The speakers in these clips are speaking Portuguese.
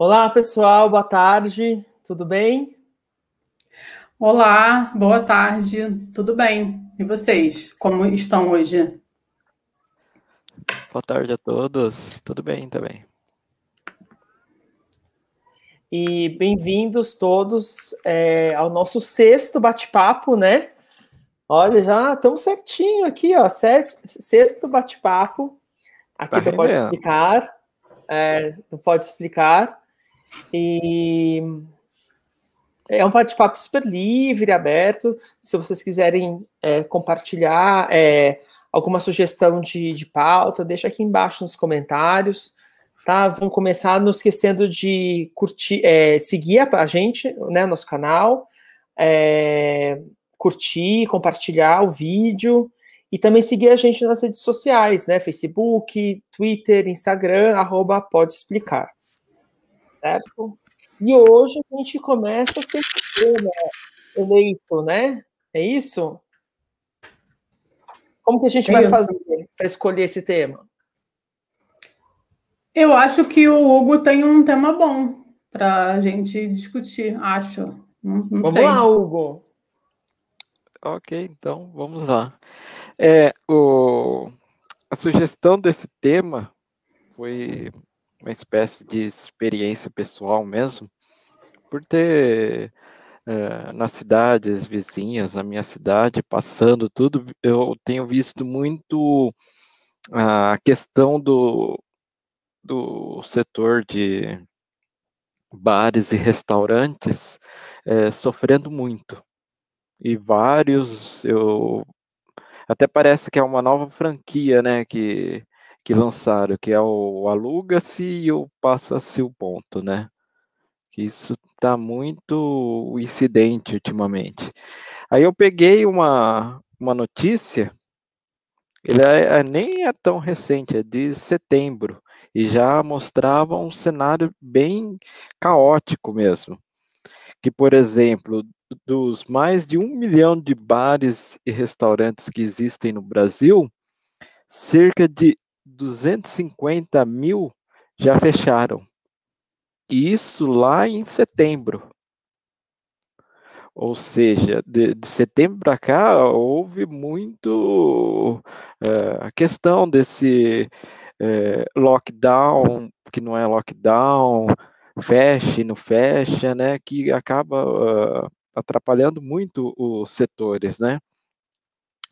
Olá, pessoal, boa tarde, tudo bem? Olá, boa tarde, tudo bem? E vocês, como estão hoje? Boa tarde a todos, tudo bem também. E bem-vindos todos é, ao nosso sexto bate-papo, né? Olha, já estamos certinho aqui, ó, sexto bate-papo aqui tá do Pode Explicar, é, do Pode Explicar. E é um bate-papo super livre, aberto. Se vocês quiserem é, compartilhar é, alguma sugestão de, de pauta, deixa aqui embaixo nos comentários. Tá? Vamos começar não esquecendo de curtir, é, seguir a, gente, né, nosso canal, é, curtir, compartilhar o vídeo e também seguir a gente nas redes sociais, né? Facebook, Twitter, Instagram, arroba pode explicar certo? E hoje a gente começa sem tema eleito, né? É isso? Como que a gente é vai isso. fazer para escolher esse tema? Eu acho que o Hugo tem um tema bom para a gente discutir, acho. Não, não vamos sei. lá, Hugo. Ok, então vamos lá. É, o, a sugestão desse tema foi uma espécie de experiência pessoal mesmo, por ter uh, nas cidades vizinhas, na minha cidade, passando tudo, eu tenho visto muito a questão do, do setor de bares e restaurantes é, sofrendo muito. E vários, eu até parece que é uma nova franquia, né, que que lançaram, que é o aluga-se e o passa-se o ponto, né? Isso está muito incidente ultimamente. Aí eu peguei uma, uma notícia, ele é, é, nem é tão recente, é de setembro, e já mostrava um cenário bem caótico mesmo. Que, por exemplo, dos mais de um milhão de bares e restaurantes que existem no Brasil, cerca de 250 mil já fecharam. Isso lá em setembro. Ou seja, de, de setembro para cá houve muito é, a questão desse é, lockdown, que não é lockdown, fecha e não fecha, né, que acaba uh, atrapalhando muito os setores, né.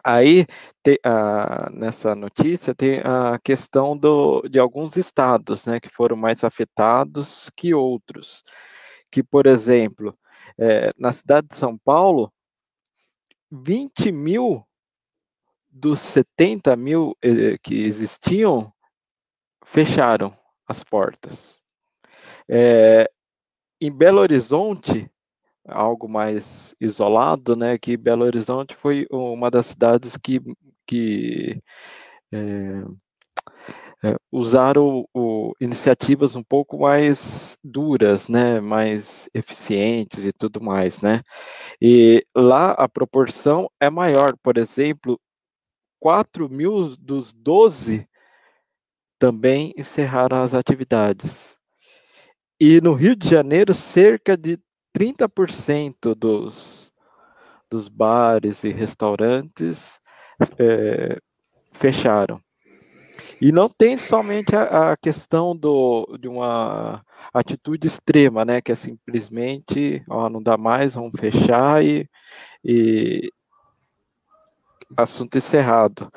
Aí, te, ah, nessa notícia, tem a questão do, de alguns estados, né, que foram mais afetados que outros. Que, por exemplo, é, na cidade de São Paulo, 20 mil dos 70 mil eh, que existiam fecharam as portas. É, em Belo Horizonte, algo mais isolado, né, que Belo Horizonte foi uma das cidades que, que é, é, usaram o, iniciativas um pouco mais duras, né, mais eficientes e tudo mais, né, e lá a proporção é maior, por exemplo, 4 mil dos 12 também encerraram as atividades. E no Rio de Janeiro, cerca de 30% dos, dos bares e restaurantes é, fecharam. E não tem somente a, a, questão do, de uma atitude extrema, né? Que é simplesmente, ó, não dá mais, vamos fechar e, e assunto encerrado.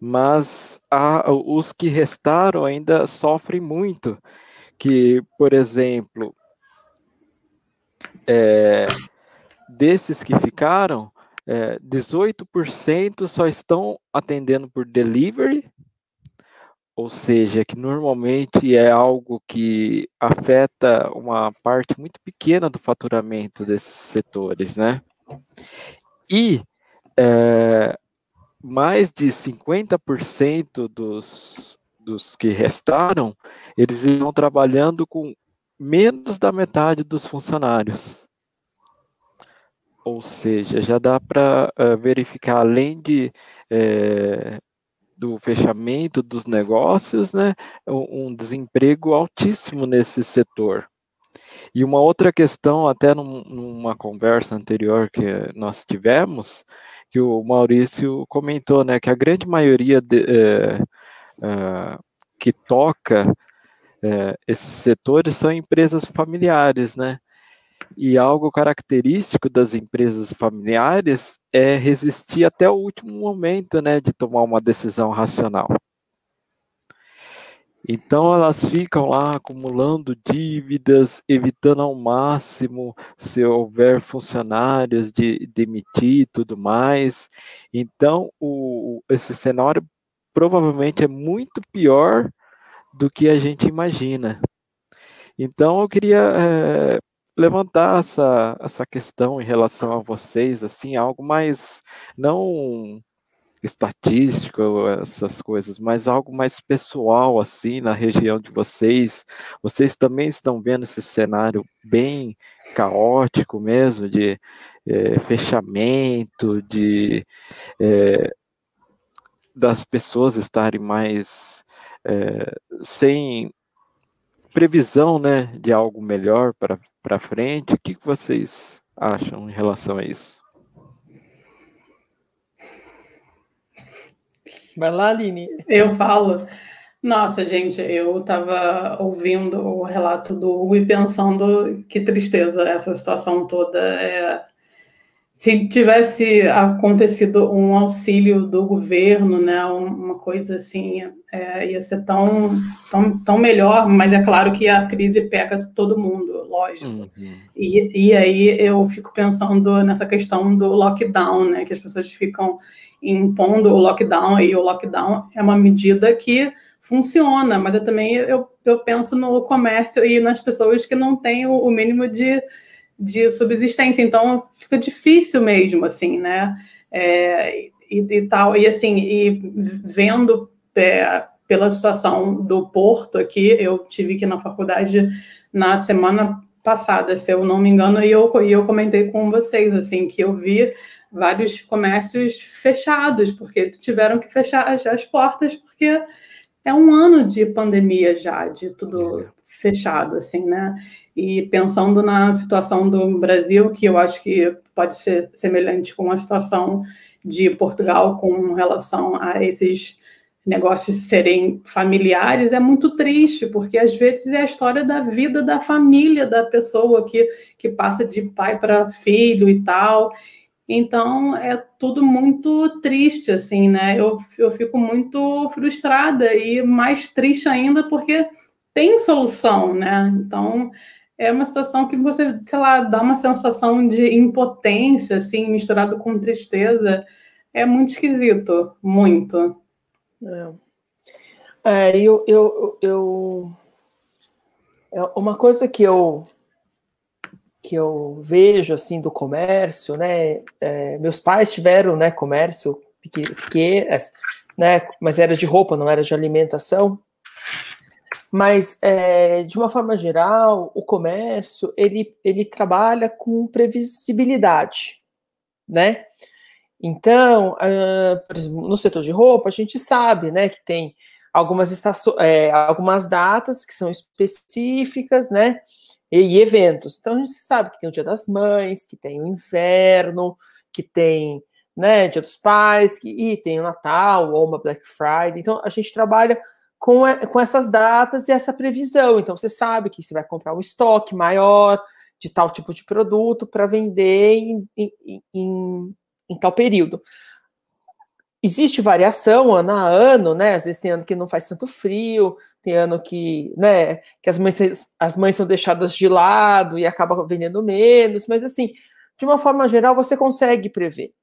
Mas a, os que restaram ainda sofrem muito, que, por exemplo, é, desses que ficaram, é, 18% só estão atendendo por delivery, ou seja, que normalmente é algo que afeta uma parte muito pequena do faturamento desses setores, né? E é, mais de 50% dos, dos que restaram, eles estão trabalhando com menos da metade dos funcionários. Ou seja, já dá para uh, eh, verificar, além de, é, do fechamento dos negócios, né, um, desemprego altíssimo nesse setor. E uma outra questão, até num, numa conversa anterior que nós tivemos, que o Maurício comentou, né, que a grande maioria de, é, é, que toca é, esses setores são empresas familiares, né? E algo característico das empresas familiares é resistir até o último momento, né, de tomar uma decisão racional. Então elas ficam lá acumulando dívidas, evitando ao máximo se houver funcionários de demitir e tudo mais. Então o, esse cenário provavelmente é muito pior do que a gente imagina. Então eu queria é, levantar essa, essa questão em relação a vocês, assim, algo mais não estatístico, essas coisas, mas algo mais pessoal, assim, na região de vocês. Vocês também estão vendo esse cenário bem caótico mesmo, de é, fechamento, de é, das pessoas estarem mais é, sem previsão, né, de algo melhor para frente. O que vocês acham em relação a isso? Vai lá, Aline. Eu falo. Nossa, gente, eu estava ouvindo o relato do Hugo e pensando que tristeza essa situação toda. É... Se tivesse acontecido um auxílio do governo, né, uma coisa assim, é, ia ser tão, tão, tão melhor, mas é claro que a crise pega todo mundo, lógico. Uhum. E, e aí eu fico pensando nessa questão do lockdown, né, que as pessoas ficam impondo o lockdown, e o lockdown é uma medida que funciona, mas eu também eu, eu penso no comércio e nas pessoas que não têm o, o mínimo de, de subsistência, então fica difícil mesmo, assim, né? É, e, e, tal, e assim, e vendo é, pela situação do Porto aqui, eu tive que ir na faculdade na semana passada, se eu não me engano, e eu, e eu comentei com vocês, assim, que eu vi vários comércios fechados, porque tiveram que fechar as, as portas, porque é um ano de pandemia já, de tudo é. fechado, assim, né? E pensando na situação do Brasil, que eu acho que pode ser semelhante com a situação de Portugal com relação a esses negócios serem familiares, é muito triste, porque às vezes é a história da vida da família da pessoa que, que passa de pai para filho e tal. Então é tudo muito triste, assim, né? Eu, eu fico muito frustrada e mais triste ainda porque tem solução, né? Então é uma situação que você, sei lá, dá uma sensação de impotência, assim, misturado com tristeza. É muito esquisito, muito. É, é eu, eu, eu, é uma coisa que eu que eu vejo assim do comércio, né? É, meus pais tiveram, né, comércio pequeno, né? Mas era de roupa, não era de alimentação. Mas é, de uma forma geral, o comércio ele, ele trabalha com previsibilidade, né? Então, uh, no setor de roupa, a gente sabe, né, que tem algumas estações, é, algumas datas que são específicas, né? e eventos. Então a gente sabe que tem o Dia das Mães, que tem o inverno, que tem né, Dia dos Pais, que, e tem o Natal ou uma Black Friday. Então a gente trabalha com, com essas datas e essa previsão. Então você sabe que você vai comprar um estoque maior de tal tipo de produto para vender em, em, em, em tal período existe variação ano a ano, né? Às vezes tem ano que não faz tanto frio, tem ano que, né, que as mães, as mães são deixadas de lado e acaba vendendo menos, mas assim, de uma forma geral, você consegue prever.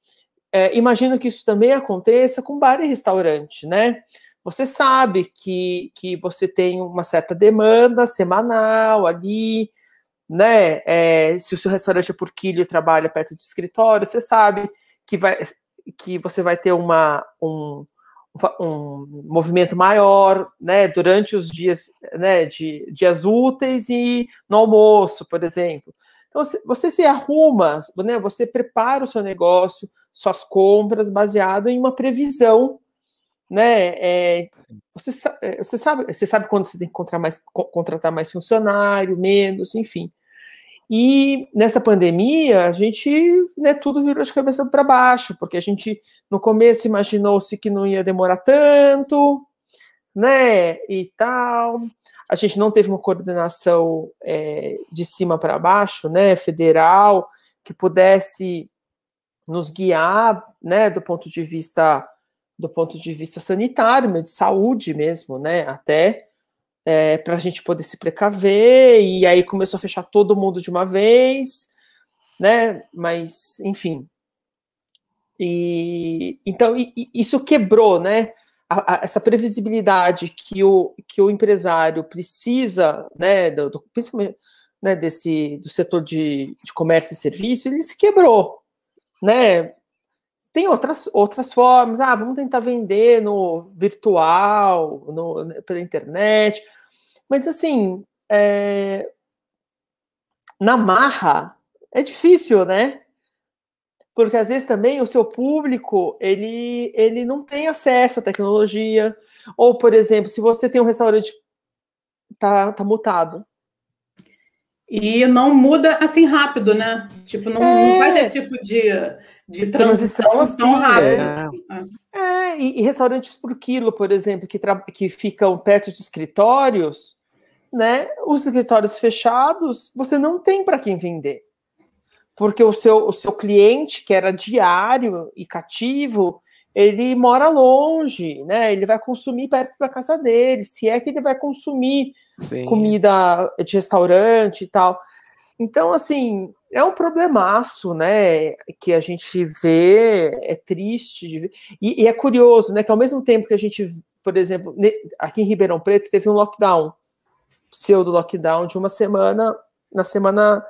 É, imagino que isso também aconteça com bar e restaurante, né? Você sabe que, que você tem uma certa demanda semanal ali, né? É, se o seu restaurante é por quilo e trabalha perto de escritório, você sabe que vai, que você vai ter uma, um, um movimento maior, né, durante os dias, né, de dias úteis e no almoço, por exemplo. Então, você se arruma, né, você prepara o seu negócio, suas compras, baseado em uma previsão, né, é, você, é, você, sabe, você sabe quando você tem que contratar mais, contratar mais funcionário, menos, enfim. E nessa pandemia, a gente, né, tudo virou de cabeça para baixo, porque a gente no começo imaginou-se que não ia demorar tanto, né, e tal. A gente não teve uma coordenação é, de cima para baixo, né, federal, que pudesse nos guiar, né, do ponto de vista do ponto de vista sanitário, de saúde mesmo, né, até é, para a gente poder se precaver, e aí começou a fechar todo mundo de uma vez, né, mas, enfim. E, então, e, isso quebrou, né, a, a, essa previsibilidade que o, que o empresário precisa, né, do, do, principalmente né, desse, do setor de, de comércio e serviço, ele se quebrou, né? Tem outras, outras formas, ah, vamos tentar vender no virtual, no, pela internet, mas assim, é, na marra é difícil, né? Porque às vezes também o seu público ele, ele não tem acesso à tecnologia. Ou, por exemplo, se você tem um restaurante tá, tá mutado, e não muda assim rápido, né? Tipo, não, é. não faz esse tipo de, de transição, transição assim, tão rápida. É, é e, e, restaurantes por quilo, por exemplo, que, que ficam perto de escritórios, né? Os escritórios fechados, você não tem para quem vender. Porque o seu, o seu cliente, que era diário e cativo, ele mora longe, né? Ele vai consumir perto da casa dele, se é que ele vai consumir Sim. comida de restaurante e tal. Então, assim, é um problemaço, né? Que a gente vê, é triste de ver. E, e, é curioso, né? Que ao mesmo tempo que a gente, por exemplo, aqui em Ribeirão Preto teve um lockdown, pseudo lockdown de uma semana, na semana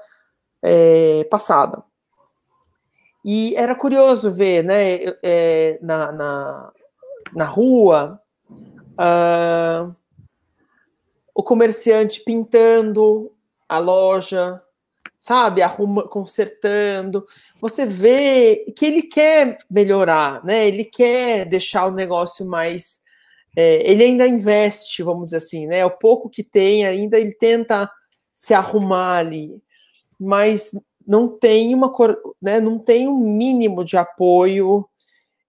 é, passada. E era curioso ver, né? É, na, na, na rua. Uh, o comerciante pintando a loja, sabe, arruma, consertando. Você vê que ele quer melhorar, né? Ele quer deixar o negócio mais. É, ele ainda investe, vamos dizer assim, né? O pouco que tem ainda ele tenta se arrumar ali, mas não tem uma, né? Não tem um mínimo de apoio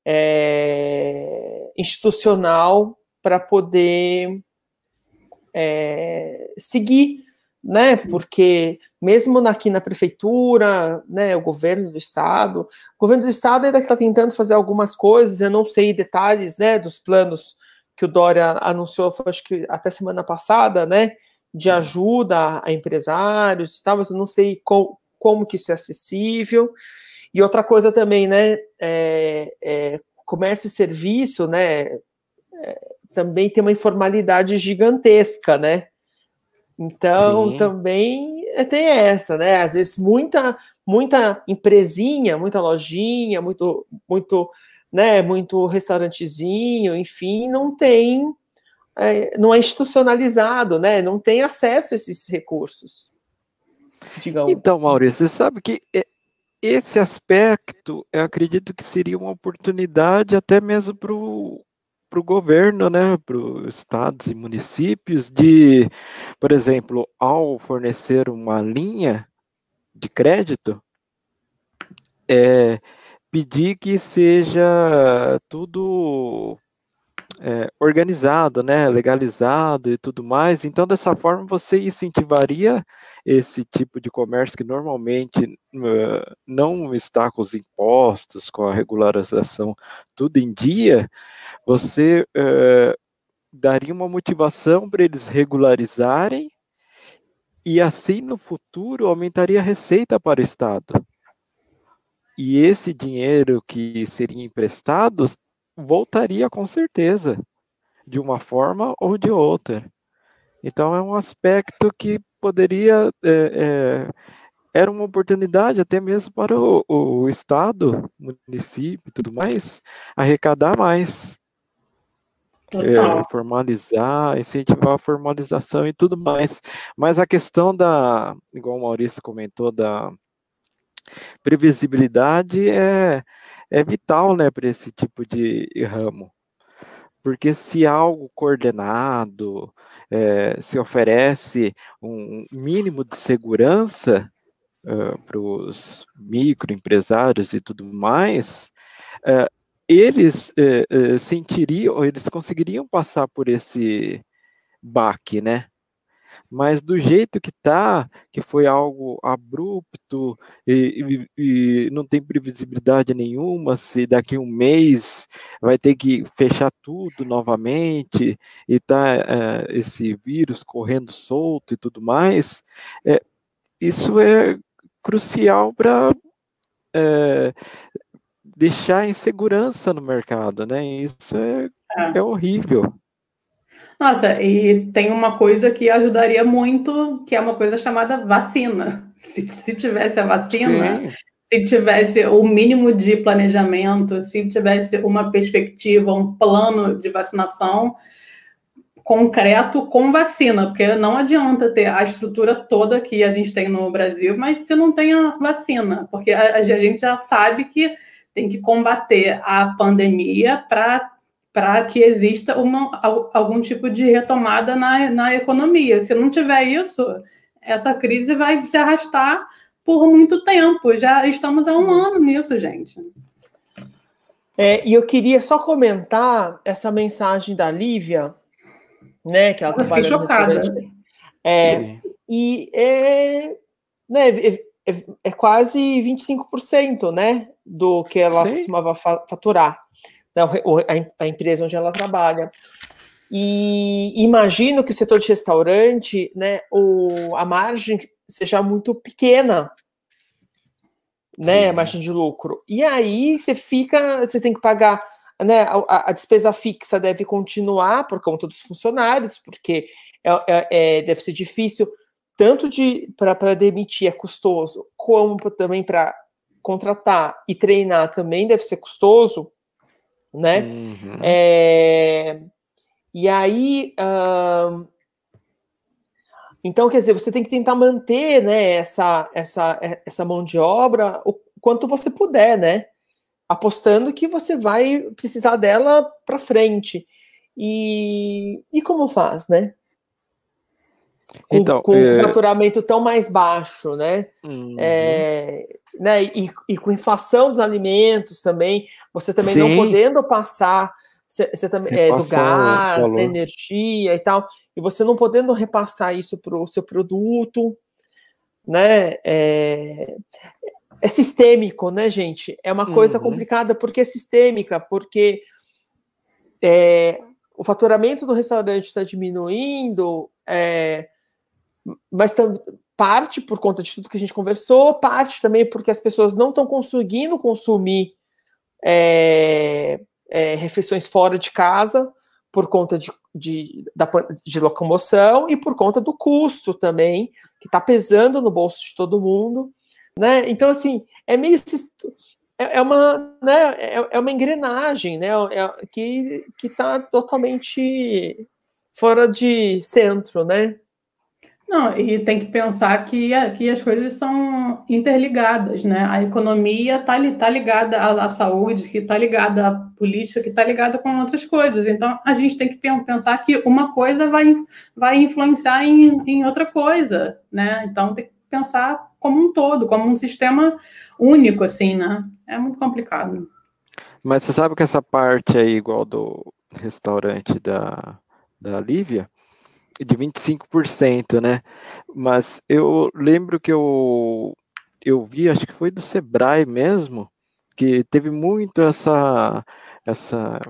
é, institucional para poder é, seguir, né? Porque mesmo aqui na prefeitura, né, o governo do estado, o governo do estado ainda está tentando fazer algumas coisas, eu não sei detalhes, né, dos planos que o Dória anunciou, acho que até semana passada, né, de ajuda a empresários e tal, mas eu não sei com, como que isso é acessível. E outra coisa também, né, é, é, comércio e serviço, né, é, também tem uma informalidade gigantesca, né? Então, Sim. também tem essa, né? Às vezes muita muita empresinha, muita lojinha, muito muito, né, muito restaurantezinho, enfim, não tem é, não é institucionalizado, né? Não tem acesso a esses recursos. Digamos. Então, Maurício, você sabe que esse aspecto, eu acredito que seria uma oportunidade até mesmo para o para o governo, né, para os estados e municípios, de, por exemplo, ao fornecer uma linha de crédito, é, pedir que seja tudo é, organizado, né, legalizado e tudo mais. Então, dessa forma, você incentivaria esse tipo de comércio que normalmente uh, não está com os impostos, com a regularização tudo em dia, você uh, daria uma motivação para eles regularizarem e assim no futuro aumentaria a receita para o Estado. E esse dinheiro que seria emprestado voltaria com certeza, de uma forma ou de outra. Então é um aspecto que poderia é, é, era uma oportunidade até mesmo para o, o Estado, município e tudo mais, arrecadar mais. É, formalizar, incentivar a formalização e tudo mais. Mas a questão da, igual o Maurício comentou, da previsibilidade é, é vital né, para esse tipo de ramo. Porque se algo coordenado, é, se oferece um mínimo de segurança, uh, para os microempresários e tudo mais, uh, eles uh, sentiriam, eles conseguiriam passar por esse baque, né? Mas do jeito que está, que foi algo abrupto e, e, e, não tem previsibilidade nenhuma, se daqui a um mês vai ter que fechar tudo novamente e tá é, esse vírus correndo solto e tudo mais, é, isso é crucial para é, deixar insegurança no mercado, né? Isso é, é. é horrível. Nossa, e tem uma coisa que ajudaria muito, que é uma coisa chamada vacina. Se, se tivesse a vacina, Sim. se tivesse o mínimo de planejamento, se tivesse uma perspectiva, um plano de vacinação concreto com vacina, porque não adianta ter a estrutura toda que a gente tem no Brasil, mas se não tem a vacina, porque a, a gente já sabe que tem que combater a pandemia para para que exista uma, algum tipo de retomada na, na economia. Se não tiver isso, essa crise vai se arrastar por muito tempo. Já estamos há um uhum. ano nisso, gente. É, e eu queria só comentar essa mensagem da Lívia, né, que ela trabalha no restaurante. É, e é, né, é, é, é quase 25%, né, do que ela Sim. costumava faturar né, a, a empresa onde ela trabalha. E imagino que o setor de restaurante, né, o, a margem seja muito pequena, né, a margem de lucro. E aí você fica, você tem que pagar, né, a, a despesa fixa deve continuar por conta dos funcionários, porque é, é, é deve ser difícil tanto de para demitir é custoso, como também para contratar e treinar também deve ser custoso né? Uhum. É, e aí, uh, então, quer dizer, você tem que tentar manter, né, essa, essa, essa mão de obra o quanto você puder, né? Apostando que você vai precisar dela para frente. E, e como faz, né? Com, então, com é... faturamento tão mais baixo, né? Uhum. É, né? E, e, com inflação dos alimentos também, você também Sim. não podendo passar você também é, do gás, da energia e tal, e você não podendo repassar isso para o seu produto, né? É, é, sistêmico, né, gente? É uma coisa uhum. complicada porque é sistêmica, porque é, o faturamento do restaurante está diminuindo, é, mas parte por conta de tudo que a gente conversou, parte também porque as pessoas não estão conseguindo consumir é, é, refeições fora de casa por conta de, de, da, de locomoção e por conta do custo também, que está pesando no bolso de todo mundo. Né? Então, assim, é meio. É, é uma, né, é, é uma engrenagem né, é, que está totalmente fora de centro, né? Não, e tem que pensar que, que as coisas são interligadas, né? A economia está tá ligada à, à saúde, que está ligada à política, que está ligada com outras coisas. Então, a gente tem que pensar que uma coisa vai, vai influenciar em, em outra coisa, né? Então, tem que pensar como um todo, como um sistema único, assim, né? É muito complicado. Mas você sabe que essa parte aí, igual do restaurante da, da Lívia, de 25%, né? Mas eu lembro que eu, eu vi, acho que foi do Sebrae mesmo, que teve muito essa, essa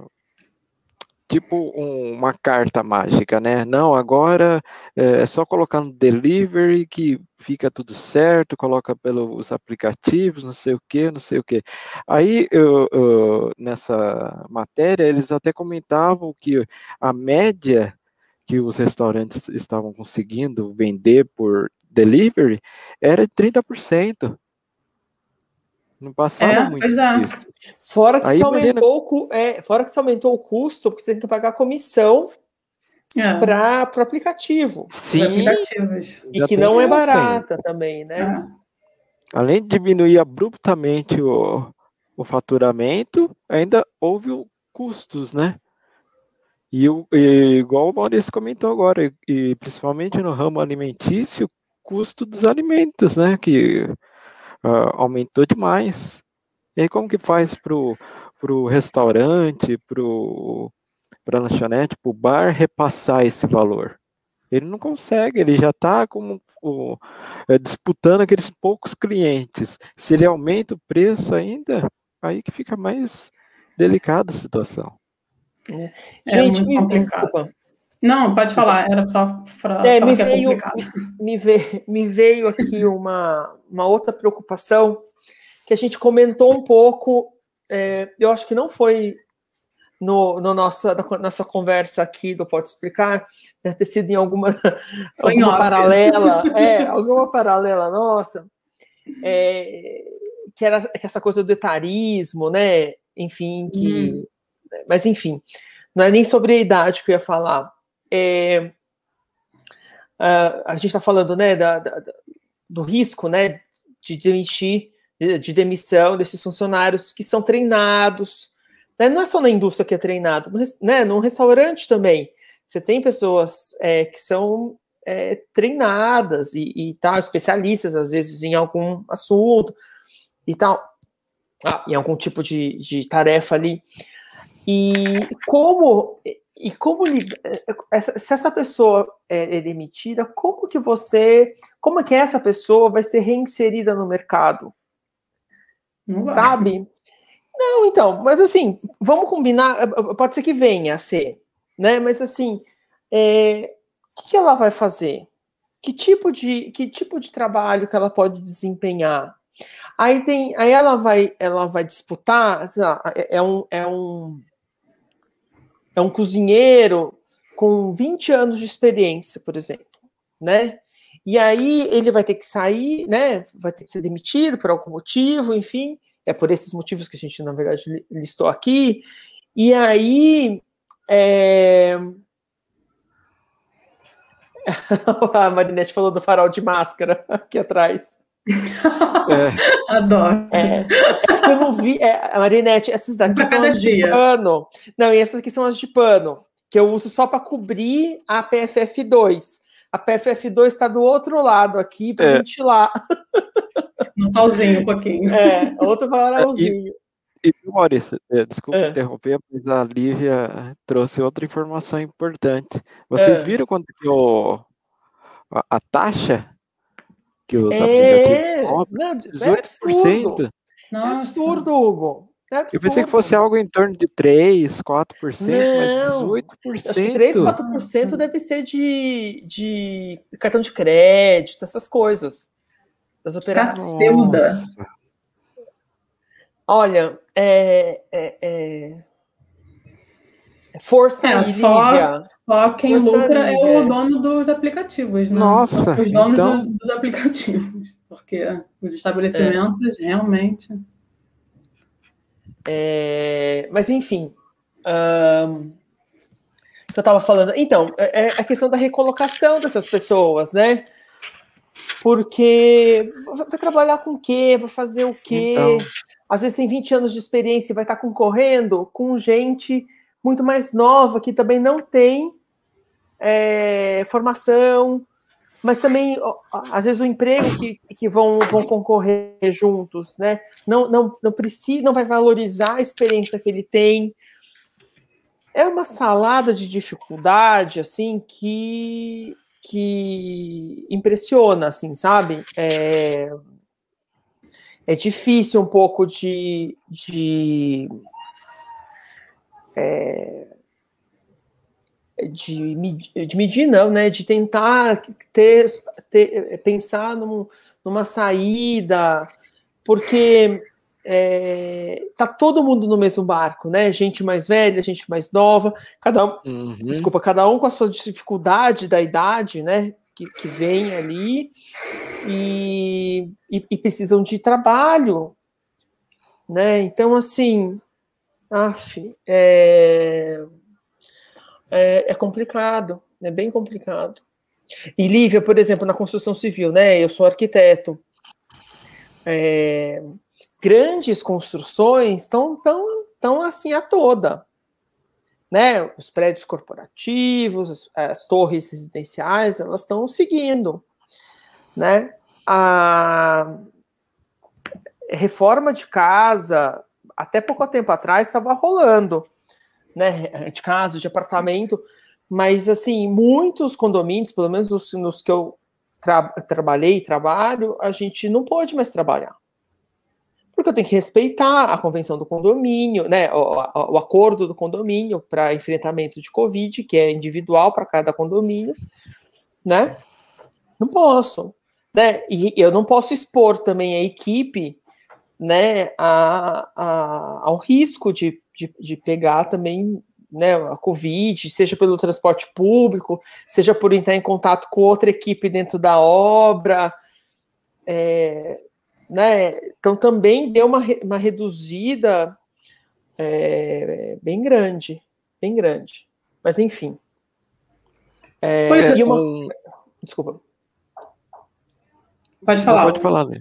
tipo um, uma carta mágica, né? Não, agora é, é só colocar no delivery que fica tudo certo, coloca pelos aplicativos, não sei o que, não sei o que. Aí eu, eu, nessa matéria eles até comentavam que a média que os restaurantes estavam conseguindo vender por delivery era de 30%. Não passava é, muito é. Fora que, Aí, se aumentou, imagina... é, fora que se aumentou o custo, porque você tem que pagar comissão é. para o aplicativo. Sim. E que não é barata também, né? É. Além de diminuir abruptamente o, o faturamento, ainda houve custos, né? E, e, igual o Maurício comentou agora, e principalmente no ramo alimentício, custo dos alimentos, né? Que uh, aumentou demais. E aí como que faz para o restaurante, para a lanchonete, para o bar repassar esse valor? Ele não consegue, ele já está é, disputando aqueles poucos clientes. Se ele aumenta o preço ainda, aí que fica mais delicada a situação. É. Gente, é me desculpa. Não, pode falar, era só para é, me, é veio, me, veio, me veio aqui uma, uma outra preocupação que a gente comentou um pouco, é, eu acho que não foi no, no nossa, na nossa conversa aqui do Pode Explicar, deve ter sido em alguma, alguma paralela, é, alguma paralela nossa, é, que era essa coisa do etarismo, né? Enfim, que. Hum. Mas enfim, não é nem sobre a idade que eu ia falar. É, a, a gente está falando né, da, da, do risco né, de demitir, de demissão desses funcionários que são treinados, né? Não é só na indústria que é treinado, né? num restaurante também. Você tem pessoas é, que são é, treinadas e, e tal, especialistas, às vezes, em algum assunto e tal, ah, em algum tipo de, de tarefa ali. E como e como se essa pessoa é, é, demitida, como que você, como é que essa pessoa vai ser reinserida no mercado? Sabe? Não, então, mas assim, vamos combinar, eh, eh, pode ser que venha a ser, né? Mas assim, é, o que ela vai fazer? Que tipo de que tipo de trabalho que ela pode desempenhar? Aí tem, aí ela vai, ela vai disputar, é, é um, é um é um cozinheiro com 20 anos de experiência, por exemplo, né? E aí ele vai ter que sair, né? Vai ter que ser demitido por algum motivo, enfim é por esses motivos que a gente, na verdade, listou aqui. E aí. É... a Marinette falou do farol de máscara aqui atrás. É. Adoro. É, é eu não vi. É, Marinette, essas daqui são as dia. de pano. Não, e essas aqui são as de pano, que eu uso só para cobrir a PFF2. A PFF2 está do outro lado aqui para é. ventilar. No solzinho um pouquinho. É, outro varãozinho. E, e Maurício, é, desculpa é. interromper, mas a Lívia trouxe outra informação importante. Vocês é. viram quanto que o, a, a taxa que os é, aplicativos cobram? 18%. É absurdo, Hugo. É eu pensei que fosse algo em torno de 3, 4%, não, mas 18%. Acho que 3, 4% deve ser de, de cartão de crédito, essas coisas. Das operações. Olha, é, é, é, é força é, só, só quem força lucra é o dono dos aplicativos, né? Nossa, os donos então... dos aplicativos, porque os estabelecimentos é. realmente é, mas, enfim. Um, eu estava falando. Então, é, é a questão da recolocação dessas pessoas, né? Porque vai trabalhar com o quê? Vai fazer o quê? Então... Às vezes tem 20 anos de experiência e vai estar concorrendo com gente muito mais nova que também não tem é, formação, mas também, às vezes, o emprego que, que vão, vão concorrer juntos, né? Não, não, não precisa, não vai valorizar a experiência que ele tem. É uma salada de dificuldade, assim, que, que impressiona, assim, sabe? É, é difícil um pouco de, de é, de, de medir, não, né? De tentar ter, ter pensar num, numa saída, porque é, tá todo mundo no mesmo barco, né? Gente mais velha, gente mais nova, cada um, uhum. desculpa, cada um com a sua dificuldade da idade, né? Que, que vem ali e, e, e precisam de trabalho, né? Então, assim, af, é, é, é complicado, é bem complicado. E Lívia, por exemplo, na construção civil, né? Eu sou arquiteto. É, grandes construções estão tão, tão assim a toda. Né? Os prédios corporativos, as, as torres residenciais, elas estão seguindo. Né? A, reforma de casa, até pouco tempo atrás, estava rolando, né? De casa, de apartamento, mas assim, muitos condomínios, pelo menos nos, nos que eu tra trabalhei e trabalho, a gente não pode mais trabalhar. Porque eu tenho que respeitar a convenção do condomínio, né? O, o acordo do condomínio para enfrentamento de Covid, que é individual para cada condomínio, né? Não posso. Né? E eu não posso expor também a equipe né, a, a, ao risco de, de, de pegar também né, a Covid, seja pelo transporte público, seja por entrar em contato com outra equipe dentro da obra. É, né, então também deu uma, uma reduzida é, bem grande, bem grande. Mas enfim. É, é e uma... Desculpa. Pode falar. Não, pode falar, né?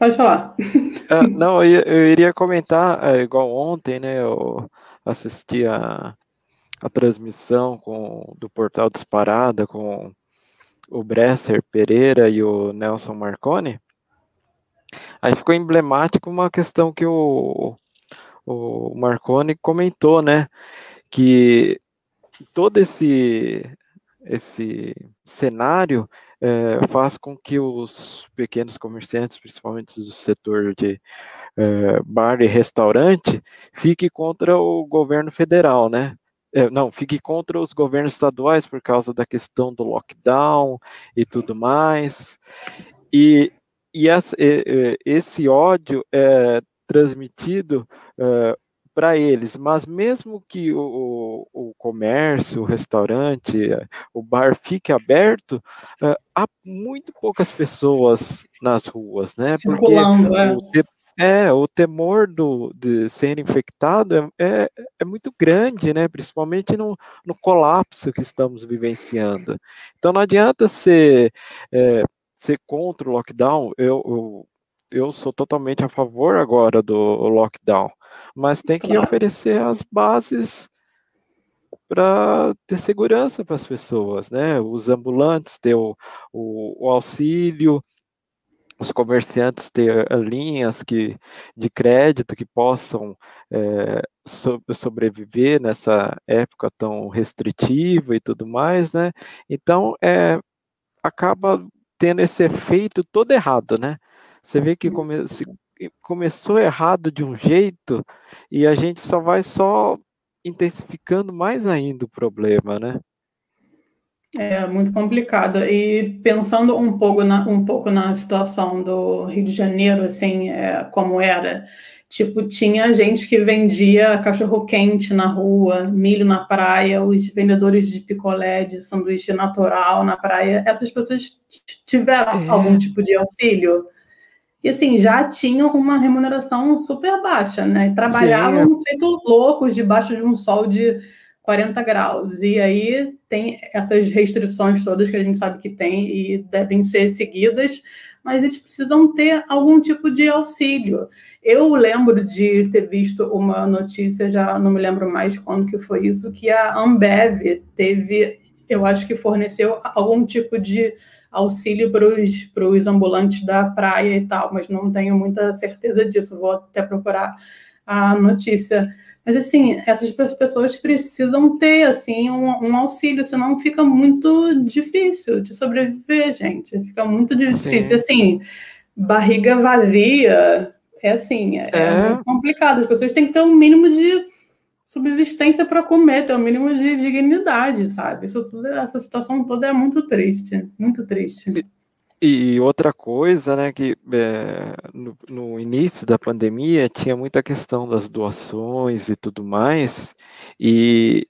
Pode falar. Ah, não, eu, eu, iria comentar, é, igual ontem, né? Eu assisti a, a transmissão com, do Portal Disparada com o Bresser Pereira e o Nelson Marconi. Aí ficou emblemático uma questão que o, o Marconi comentou, né? Que todo esse, esse cenário é, faz com que os pequenos comerciantes, principalmente do setor de é, bar e restaurante, fique contra o governo federal, né? É, não, fique contra os governos estaduais por causa da questão do lockdown e tudo mais. E, e esse ódio é transmitido é, para eles, mas mesmo que o, o, comércio, o restaurante, o bar fique aberto, uh, há muito poucas pessoas nas ruas, né? Circulando, Porque é. O, é, o temor do, de ser infectado é, é, é, muito grande, né? Principalmente no, no colapso que estamos vivenciando. Então não adianta ser, é, ser contra o lockdown. Eu, eu, eu sou totalmente a favor agora do lockdown mas tem que claro. oferecer as bases para ter segurança para as pessoas, né? Os ambulantes ter o, o, o auxílio, os comerciantes ter eh, linhas que, de crédito que possam é, so, sobreviver nessa época tão restritiva e tudo mais, né? Então, é, acaba tendo esse efeito todo errado, né? Você vê que come, começou errado de um jeito e a gente só vai só intensificando mais ainda o problema, né? É muito complicado. E pensando um pouco na, um pouco na situação do Rio de Janeiro, assim, é, como era, tipo, tinha gente que vendia cachorro quente na rua, milho na praia, os vendedores de picolé, de sanduíche natural na praia. Essas pessoas tiveram é. algum tipo de auxílio? E assim, já tinham uma remuneração super baixa, né? Trabalhavam Sim. feito loucos debaixo de um sol de 40 graus. E aí tem essas restrições todas que a gente sabe que tem e devem ser seguidas, mas eles precisam ter algum tipo de auxílio. Eu lembro de ter visto uma notícia, já não me lembro mais quando que foi isso, que a Ambev teve, eu acho que forneceu algum tipo de auxílio para os ambulantes da praia e tal, mas não tenho muita certeza disso, vou até procurar a notícia. Mas, assim, essas pessoas precisam ter, assim, um, um auxílio, senão fica muito difícil de sobreviver, gente. Fica muito difícil. Sim. Assim, barriga vazia, é assim, é, é. é muito complicado. As pessoas têm que ter um mínimo de subsistência para comer, ter o mínimo de dignidade, sabe? Isso tudo, essa situação toda é muito triste, muito triste. E, e outra coisa, né, que é, no, no, início da pandemia tinha muita questão das doações e tudo mais, e,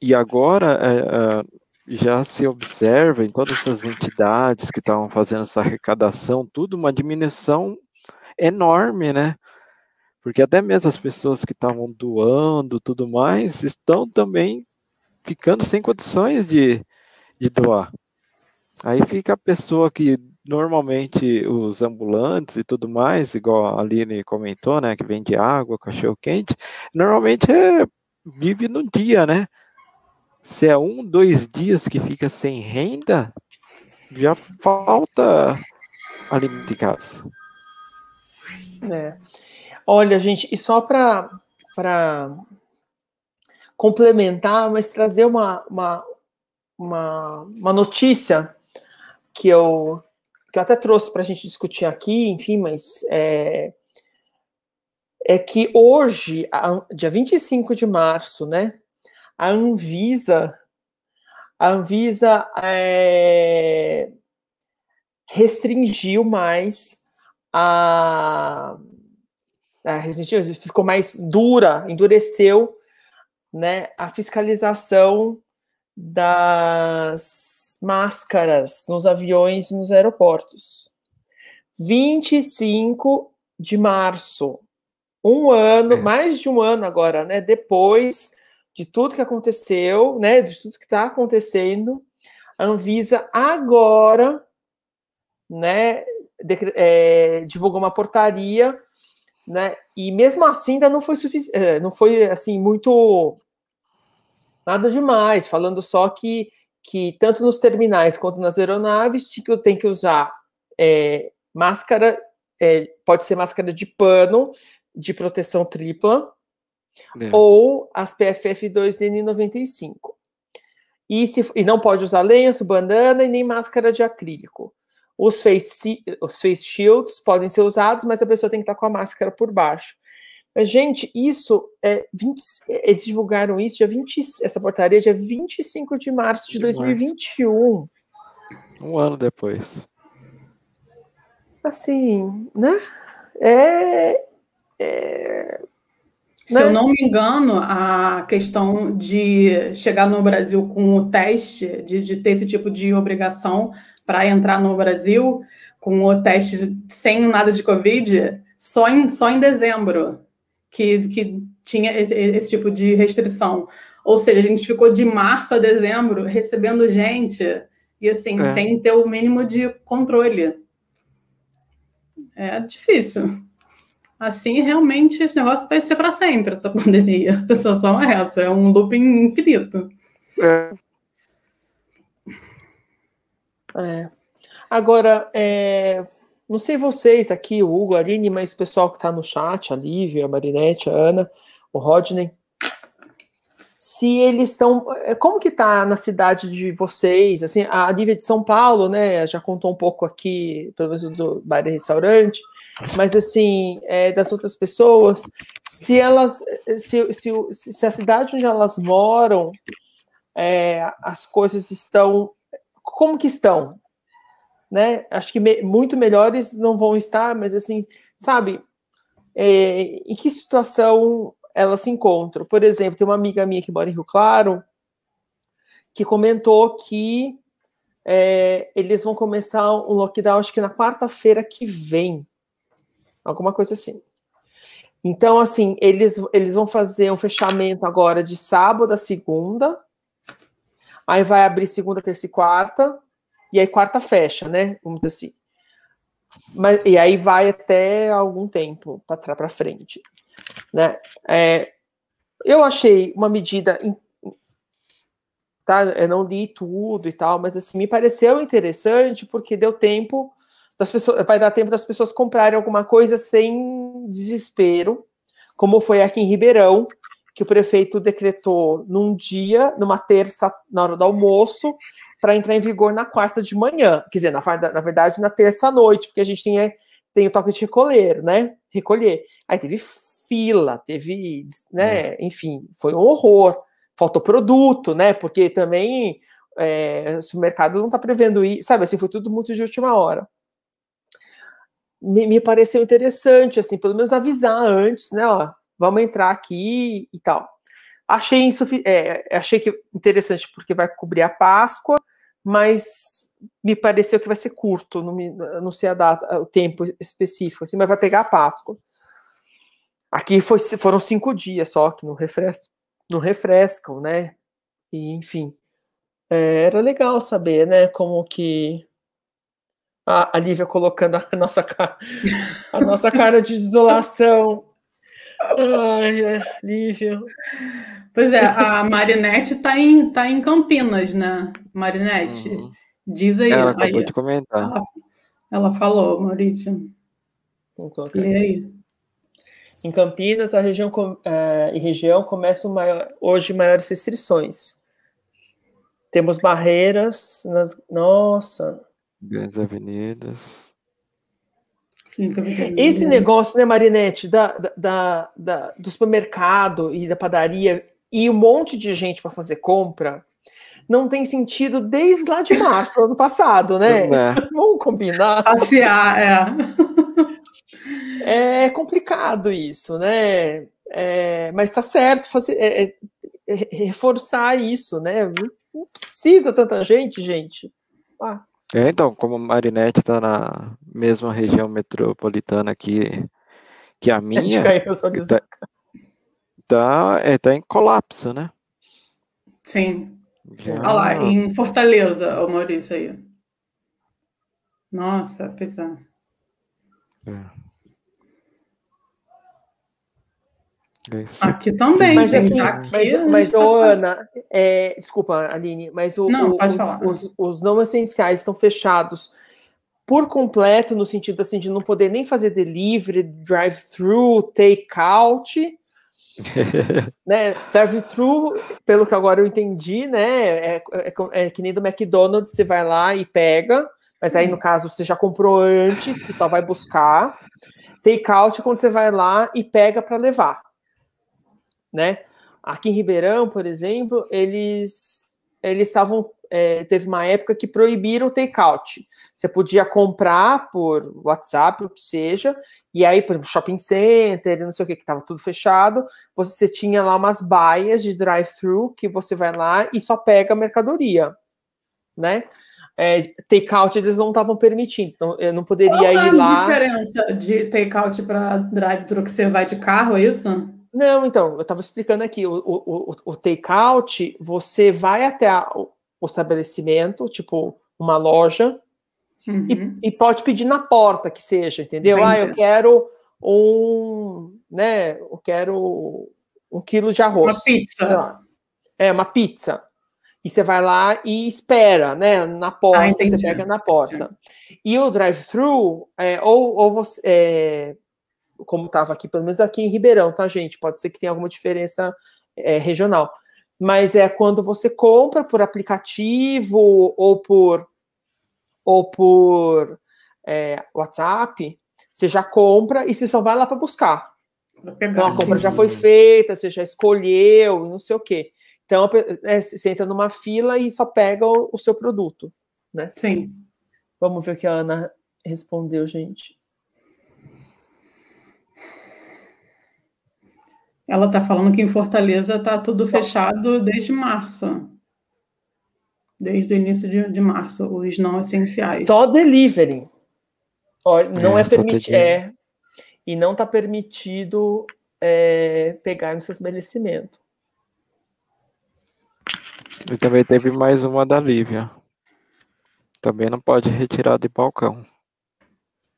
e agora é, é, já se observa em todas essas entidades que estavam fazendo essa arrecadação, tudo uma diminuição enorme, né? Porque até mesmo as pessoas que estavam doando tudo mais estão também ficando sem condições de, de doar. Aí fica a pessoa que normalmente os ambulantes e tudo mais, igual a Aline comentou, né, que vende água, cachorro quente, normalmente é, vive no dia, né? Se é um, dois dias que fica sem renda, já falta alimento em casa. É. Olha, gente, e só para complementar, mas trazer uma, uma, uma, uma notícia que eu, que eu até trouxe para a gente discutir aqui, enfim, mas é, é que hoje, dia 25 de março, né, a Anvisa, a Anvisa é, restringiu mais a, a restringiu, ficou mais dura, endureceu, né, a fiscalização das máscaras nos aviões e nos aeroportos. 25 de março, um ano, é. mais de um ano agora, né? Depois de tudo que aconteceu, né? De tudo que está acontecendo, a Anvisa agora, né? De, é, divulgou uma portaria, né? E mesmo assim ainda não foi suficiente, é, não foi assim muito nada demais, falando só que que tanto nos terminais quanto nas aeronaves tem que usar é, máscara, é, pode ser máscara de pano de proteção tripla é. ou as PFF2N95. E, se, e não pode usar lenço, bandana e nem máscara de acrílico. Os face, os face shields podem ser usados, mas a pessoa tem que estar com a máscara por baixo. Mas, gente, isso é 20, eles divulgaram isso dia 20, essa portaria dia 25 de março de, de 2021. Março. Um ano depois. Assim, né? É, é, Se né? eu não me engano, a questão de chegar no Brasil com o teste, de, de ter esse tipo de obrigação para entrar no Brasil, com o teste sem nada de Covid, só em, só em dezembro que, que tinha esse, esse tipo de restrição. Ou seja, a gente ficou de março a dezembro recebendo gente e assim, é. sem ter o mínimo de controle. É difícil assim realmente esse negócio vai ser para sempre, essa pandemia. A sensação é essa, é um looping infinito. É. é. Agora, é, não sei vocês aqui, o Hugo, a Aline, mas o pessoal que está no chat, a Lívia, a Marinette, a Ana, o Rodney, se eles estão. É, como que está na cidade de vocês? Assim, a Lívia de São Paulo, né? Já contou um pouco aqui, pelo menos do bar e restaurante mas assim, é, das outras pessoas, se elas, se, se, se, a cidade onde elas moram, é, as coisas estão, como que estão? Né? Acho que me, muito melhores não vão estar, mas assim, sabe, é, em que situação elas se encontram? Por exemplo, tem uma amiga minha que mora em Rio Claro, que comentou que é, eles vão começar um lockdown, acho que na quarta-feira que vem alguma coisa assim. Então, assim, eles, eles vão fazer um fechamento agora de sábado a segunda, aí vai abrir segunda, terça e quarta, e aí quarta fecha, né? Vamos dizer assim. Mas, e aí vai até algum tempo para frente. Né? É, eu achei uma medida. Tá, eu não li tudo e tal, mas assim, me pareceu interessante porque deu tempo das pessoas, vai dar tempo das pessoas comprarem alguma coisa sem desespero, como foi aqui em Ribeirão, que o prefeito decretou num dia, numa terça, na hora do almoço, para entrar em vigor na quarta de manhã. Quer dizer, na, na verdade, na terça noite, porque a gente tem, tem o toque de recolher, né? Recolher. Aí teve fila, teve, né? É. Enfim, foi um horror. Faltou produto, né? Porque também é, o supermercado não está prevendo isso, sabe? Assim, foi tudo muito de última hora me, me pareceu interessante, assim, pelo menos avisar antes, né, ó, vamos entrar aqui e tal. Achei, é, achei que interessante porque vai cobrir a Páscoa, mas me pareceu que vai ser curto, não, me, não sei a data, o tempo específico, assim, mas vai pegar a Páscoa. Aqui foi, foram cinco dias só que não, refres, não refrescam, né? E, enfim, é, era legal saber, né, como que a, a Lívia colocando a nossa, cara, a nossa cara de desolação. Ai, é, Lívia. Pois é, a Marinette está em, tá em Campinas, né? Marinette, uhum. diz aí. Ela acabou aí. de comentar. Ela, ela falou, Maurício. E aí? Em Campinas, a região uh, e região começam maior, hoje maiores restrições. Temos barreiras nas. Nossa! Grandes avenidas. Esse negócio, né, Marinette, da, da, da, do supermercado e da padaria e um monte de gente para fazer compra, não tem sentido desde lá de março do ano passado, né? É. Vamos combinar. Passear, é. É complicado isso, né? É, mas tá certo fazer, é, é, é reforçar isso, né? Não precisa tanta gente, gente. Ah. É, então, como Marinette está na mesma região metropolitana que, que a minha, está tá, é, tá em colapso, né? Sim. Já... Olha lá, em Fortaleza, o Maurício aí. Nossa, pesado. É. É aqui também, mas, gente. Assim, aqui mas, mas ô, Ana, é, desculpa, Aline, mas o, não, o, os, os, os, não essenciais estão fechados por completo, no sentido assim, de não poder nem fazer delivery, drive-thru, take-out. né? Drive-thru, pelo que agora eu entendi, né? É, é, é, que nem do McDonald's, você vai lá e pega, mas aí no caso você já comprou antes e só vai buscar. Take-out quando você vai lá e pega para levar né? Aqui em Ribeirão, por exemplo, eles eles estavam é, teve uma época que proibiram o take-out. Você podia comprar por WhatsApp, o que seja, e aí, por exemplo, shopping center, não sei o que, que estava tudo fechado, você tinha lá umas baias de drive-thru que você vai lá e só pega a mercadoria, né? É, take-out eles não estavam permitindo, então eu não poderia Qual ir lá. Qual a diferença de take-out para drive-thru que você vai de carro, é isso? Não, então, eu estava explicando aqui, o, o, o take-out, você vai até a, o, estabelecimento, tipo uma loja, uhum. e, e, pode pedir na porta que seja, entendeu? Bem ah, eu quero um, né, eu quero um quilo de arroz. Uma pizza. É, uma pizza. E você vai lá e espera, né, na porta, ah, você pega na porta. E o drive-thru, é, ou, ou você... É, como estava aqui, pelo menos aqui em Ribeirão, tá, gente? Pode ser que tenha alguma diferença é, regional. Mas é quando você compra por aplicativo ou por ou por é, WhatsApp, você já compra e você só vai lá para buscar. Então a compra já foi feita, você já escolheu, não sei o quê. Então é, você entra numa fila e só pega o, o seu produto, né? Sim. Vamos ver o que a Ana respondeu, gente. Ela está falando que em Fortaleza está tudo fechado desde março. Desde o início de, de março, os não essenciais. Só delivery. Ó, não é, é permitido. É, e não está permitido é, pegar no seu estabelecimento. E também teve mais uma da Lívia. Também não pode retirar de balcão.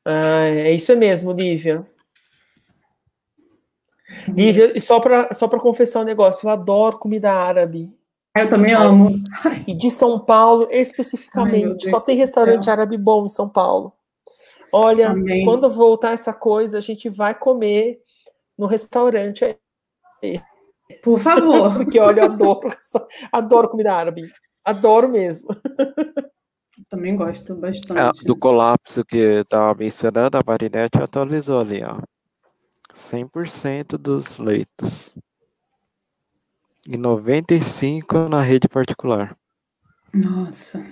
Ah, é isso mesmo, Lívia. E só para só confessar um negócio, eu adoro comida árabe. Ah, eu também amo. E de São Paulo, especificamente. Ai, só tem restaurante árabe bom em São Paulo. Olha, Amém. quando voltar essa coisa, a gente vai comer no restaurante aí. Por favor. Porque, olha, eu adoro, adoro comida árabe. Adoro mesmo. Também gosto bastante. É, do colapso que estava mencionando, a Marinette atualizou ali, ó. 100% dos leitos. E 95% na rede particular. Nossa.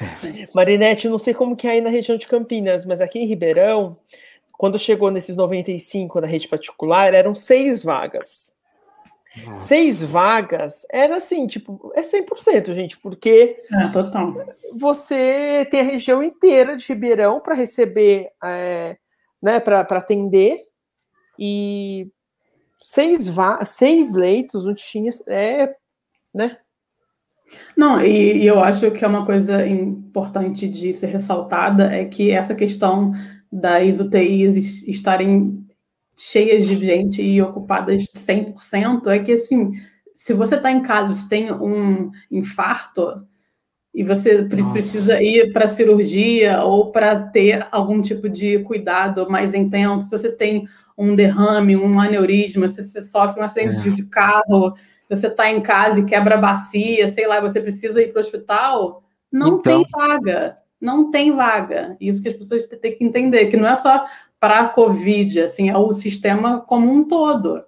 É. Marinete, não sei como que é aí na região de Campinas, mas aqui em Ribeirão, quando chegou nesses 95 na rede particular, eram seis vagas. Nossa. Seis vagas era assim, tipo, é 100%, gente, porque é, total. você tem a região inteira de Ribeirão para receber é, né, para atender, e seis, seis leitos não tinha, é, né? Não, e, e, eu acho que é uma coisa importante de ser ressaltada é que essa questão das UTIs estarem cheias de gente e ocupadas 100%, é que, assim, se você está em casa, se tem um infarto, e você precisa Nossa. ir para cirurgia ou para ter algum tipo de cuidado mais intenso, se você tem um derrame, um aneurisma, se você sofre um acidente é. de carro, você está em casa e quebra a bacia, sei lá, você precisa ir para o hospital, não então... tem vaga, não tem vaga. Isso que as pessoas têm que entender, que não é só para a Covid, assim, é o sistema como um todo,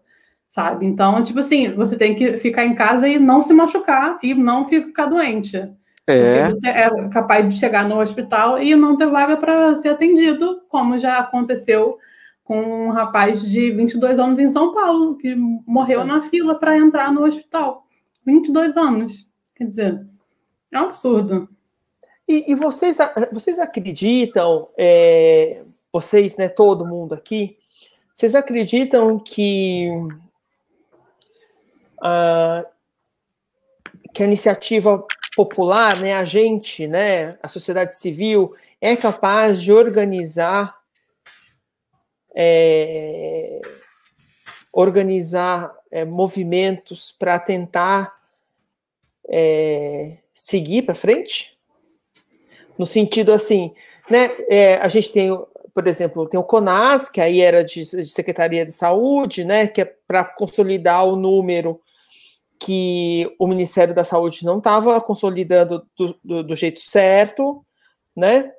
sabe? Então, tipo assim, você tem que ficar em casa e não se machucar e não ficar doente. É. Você é capaz de chegar no hospital e não ter vaga para ser atendido, como já aconteceu com um rapaz de 22 anos em São Paulo, que morreu na fila para entrar no hospital. 22 anos. Quer dizer, é um absurdo. E, e vocês, vocês acreditam, é, vocês, né, todo mundo aqui, vocês acreditam que, uh, que a iniciativa popular, né, a gente, né, a sociedade civil, é capaz de organizar é, organizar é, movimentos para tentar é, seguir para frente? No sentido assim, né, é, a gente tem, por exemplo, tem o CONAS, que aí era de, de Secretaria de Saúde, né, que é para consolidar o número que o Ministério da Saúde não estava consolidando do, do, do, jeito certo, né?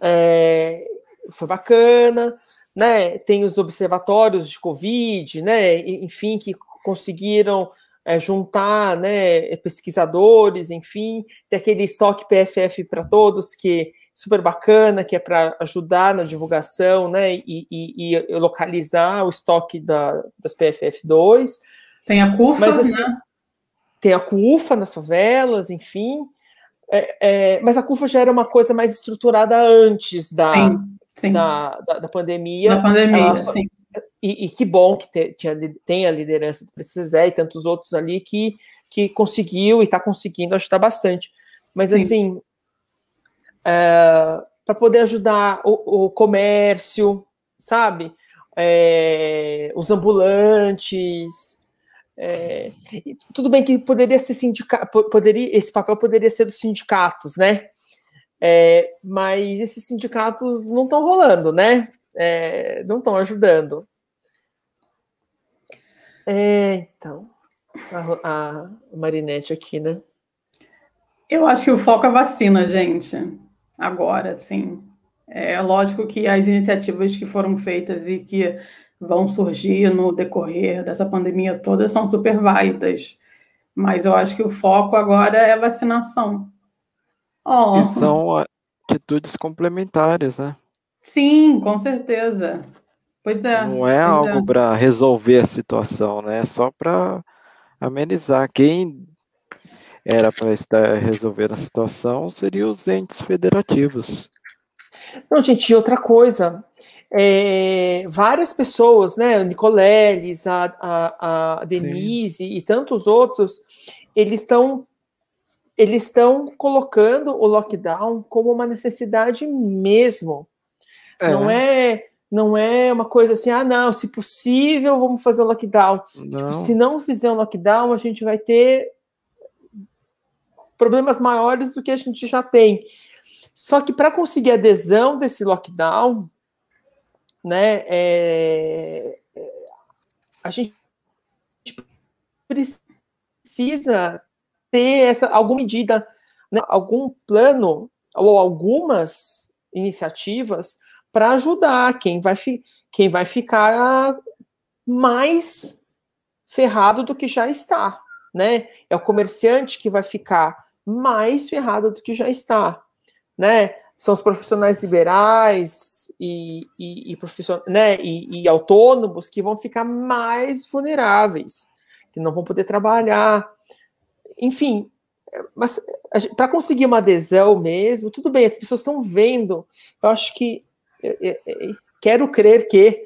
É, foi bacana, né? Tem os observatórios de Covid, né? Enfim, que conseguiram é, juntar, né? Pesquisadores, enfim, tem aquele estoque PFF para todos que é super bacana, que é para ajudar na divulgação, né? E, e, e localizar o estoque da, das PFF2 tem a CUFA, mas, assim, né? Tem a CUFA nas favelas, enfim. É, é, mas a CUFA já era uma coisa mais estruturada antes da, sim, sim. da, da, da, pandemia. Da pandemia, só, sim. E, e, que bom que te, tinha, tem a liderança do Precisé e tantos outros ali que, que conseguiu e está conseguindo ajudar bastante. Mas, sim. assim, é, para poder ajudar o, o comércio, sabe? É, os ambulantes, é, tudo bem que poderia ser sindicato, poderia, esse papel poderia ser dos sindicatos, né? É, mas esses sindicatos não estão rolando, né? É, não estão ajudando. É, então, a, a aqui, né? Eu acho que o foco é vacina, gente. Agora, sim. É lógico que as iniciativas que foram feitas e que vão surgir no decorrer dessa pandemia toda são super válidas. Mas eu acho que o foco agora é vacinação. Oh. E são atitudes complementares, né? Sim, com certeza. Pois é. Não é algo é. para resolver a situação, né? É só para amenizar. Quem era para estar resolvendo a situação seria os entes federativos. Não, gente, outra coisa é, várias pessoas, né, Nicoleles, a, a, a Denise Sim. e tantos outros, eles estão eles estão colocando o lockdown como uma necessidade mesmo. É. Não é não é uma coisa assim, ah, não, se possível, vamos fazer o lockdown. Não. se não fizer um lockdown, a gente vai ter problemas maiores do que a gente já tem. Só que para conseguir adesão desse lockdown, né? É, a gente precisa ter essa alguma medida, né, algum plano ou algumas iniciativas para ajudar quem vai, quem vai ficar mais ferrado do que já está, né? É o comerciante que vai ficar mais ferrado do que já está, né? São os profissionais liberais e, e, e, profission... né, e, e autônomos que vão ficar mais vulneráveis, que não vão poder trabalhar. Enfim, mas para conseguir uma adesão mesmo, tudo bem, as pessoas estão vendo. Eu acho que eu, eu, eu, quero crer que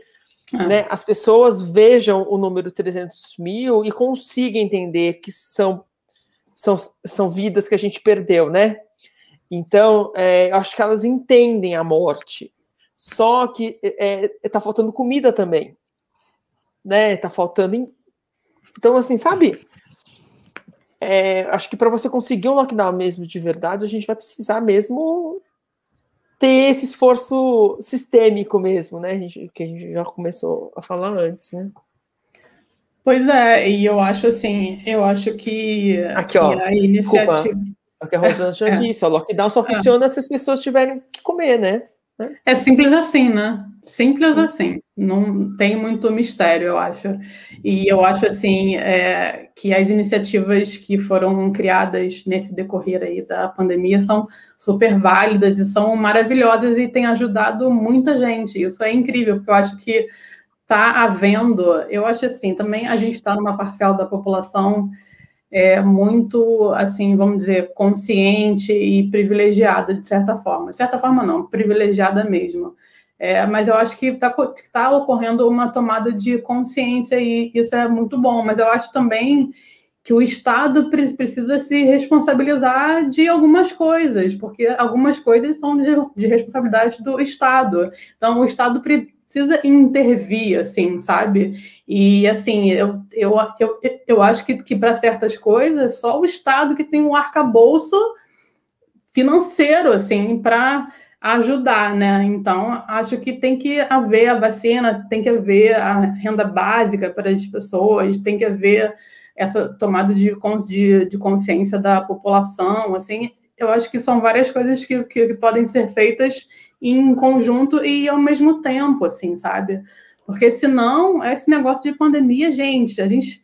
ah. né, as pessoas vejam o número 300 mil e consigam entender que são, são, são vidas que a gente perdeu, né? Então, é, acho que elas entendem a morte. Só que está é, é tá faltando comida também. Né? Tá faltando. In... Então, assim, sabe? é, acho que para você conseguir um lockdown mesmo de verdade, a gente vai precisar mesmo ter esse esforço sistêmico mesmo, né? A gente, que a gente já começou a falar antes, né? Pois é, e eu acho assim, eu acho que, Aqui, ó, a iniciativa. Desculpa, é o que a Rosana já é. disse, o lockdown só é. funciona é. se as pessoas tiverem que comer, né? É simples assim, né? Simples Sim. assim. Não tem muito mistério, eu acho. E eu acho assim é, que as iniciativas que foram criadas nesse decorrer aí da pandemia são super válidas e são maravilhosas e têm ajudado muita gente. Isso é incrível, porque eu acho que está havendo, eu acho assim, também a gente está numa parcela da população é, muito, assim, vamos dizer, consciente e privilegiada, de certa forma. De certa forma, não, privilegiada mesmo. É, mas eu acho que está tá ocorrendo uma tomada de consciência e isso é muito bom. Mas eu acho também que o Estado precisa se responsabilizar de algumas coisas, porque algumas coisas são de, de responsabilidade do Estado. Então, o Estado precisa intervir, assim, sabe? E, assim, eu, eu, eu, eu acho que, que para certas coisas, só o Estado que tem um arcabouço financeiro, assim, para ajudar, né? Então, acho que tem que haver a vacina, tem que haver a renda básica para as pessoas, tem que haver essa tomada de, de, de consciência da população, assim, eu acho que são várias coisas que, que, que podem ser feitas em conjunto e ao mesmo tempo, assim, sabe? Porque senão, esse negócio de pandemia, gente, a gente.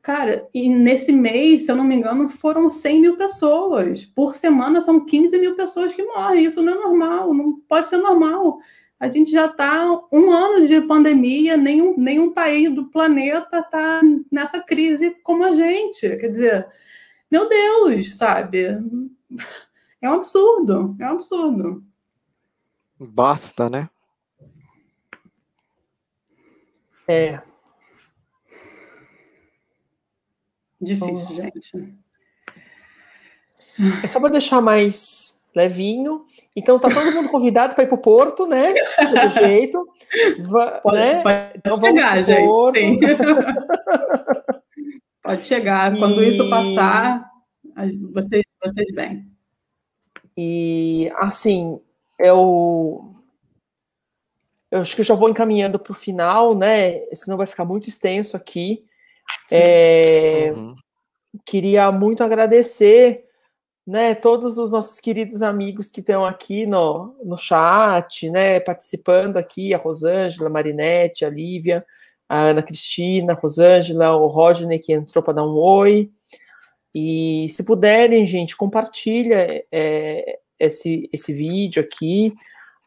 Cara, e nesse mês, se eu não me engano, foram 100 mil pessoas. Por semana são 15 mil pessoas que morrem. Isso não é normal, não pode ser normal. A gente já está um ano de pandemia, nenhum, nenhum país do planeta está nessa crise como a gente. Quer dizer, meu Deus, sabe? É um absurdo, é um absurdo. Basta, né? É. Difícil, gente. É só para deixar mais levinho. Então tá todo mundo convidado para ir para o Porto, né? Do jeito. Va pode, né? pode então, chegar, gente. Sim. pode chegar. Quando e... isso passar, vocês, vocês vêm. E assim, eu, eu acho que eu já vou encaminhando para o final, né? Senão vai ficar muito extenso aqui. É, uhum. Queria muito agradecer né, todos os nossos queridos amigos que estão aqui no, no chat, né, participando aqui, a Rosângela, a Marinette, a Lívia, a Ana Cristina, a Rosângela, o Rodney que entrou para dar um oi. E se puderem, gente, compartilha é, esse, esse vídeo aqui.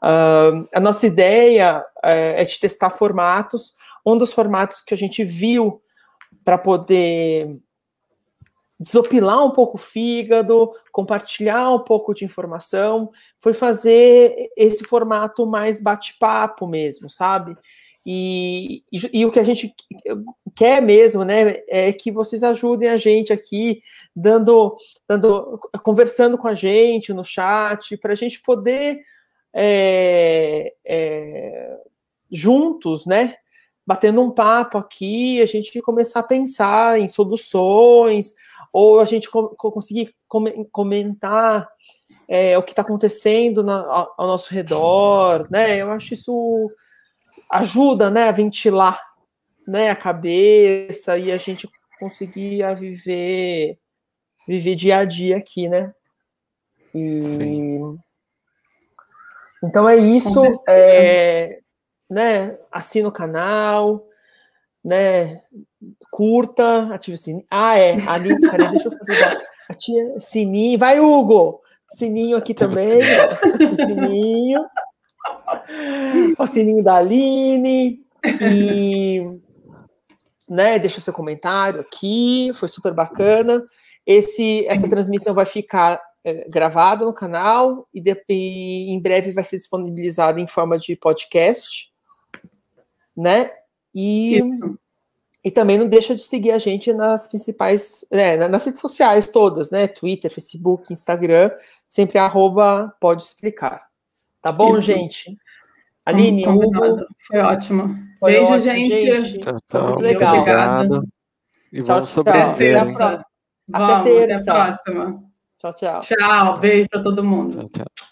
Uh, a nossa ideia é, é de testar formatos. Um dos formatos que a gente viu para poder desopilar um pouco o fígado, compartilhar um pouco de informação, foi fazer esse formato mais bate-papo mesmo, sabe? E, e, e, o que a gente quer mesmo, né, é que vocês ajudem a gente aqui, dando, dando conversando com a gente no chat, para a gente poder é, é, juntos, né, batendo um papo aqui, a gente começar a pensar em soluções, ou a gente co conseguir com comentar é, o que está acontecendo na, ao, ao nosso redor, né? Eu acho isso ajuda, né, a ventilar, né, a cabeça e a gente conseguir a viver viver dia a dia aqui, né? E Sim. então é isso, é, né? Assina o canal, né? Curta, ative o sininho. Ah, é, ali, peraí, deixa eu fazer a tia sininho. Vai, Hugo! Sininho aqui também, ó. sininho o sininho da Aline. E né, deixa seu comentário aqui, foi super bacana. Esse, essa transmissão vai ficar é, gravada no canal e, de, e, em breve vai ser disponibilizada em forma de podcast, né? E, e também não deixa de seguir a gente nas principais, né, nas redes sociais todas, né? Twitter, Facebook, Instagram, sempre arroba pode explicar. Tá bom, Isso. gente? Aline, Hugo. Foi ótimo. Foi Beijo, ótimo, gente. gente. Tchau, tchau. Foi muito legal. Obrigado. E tchau, vamos sobreviver. Até a, Vamos, até, terça. até a próxima. Tchau, tchau. Tchau, beijo para todo mundo. Tchau, tchau.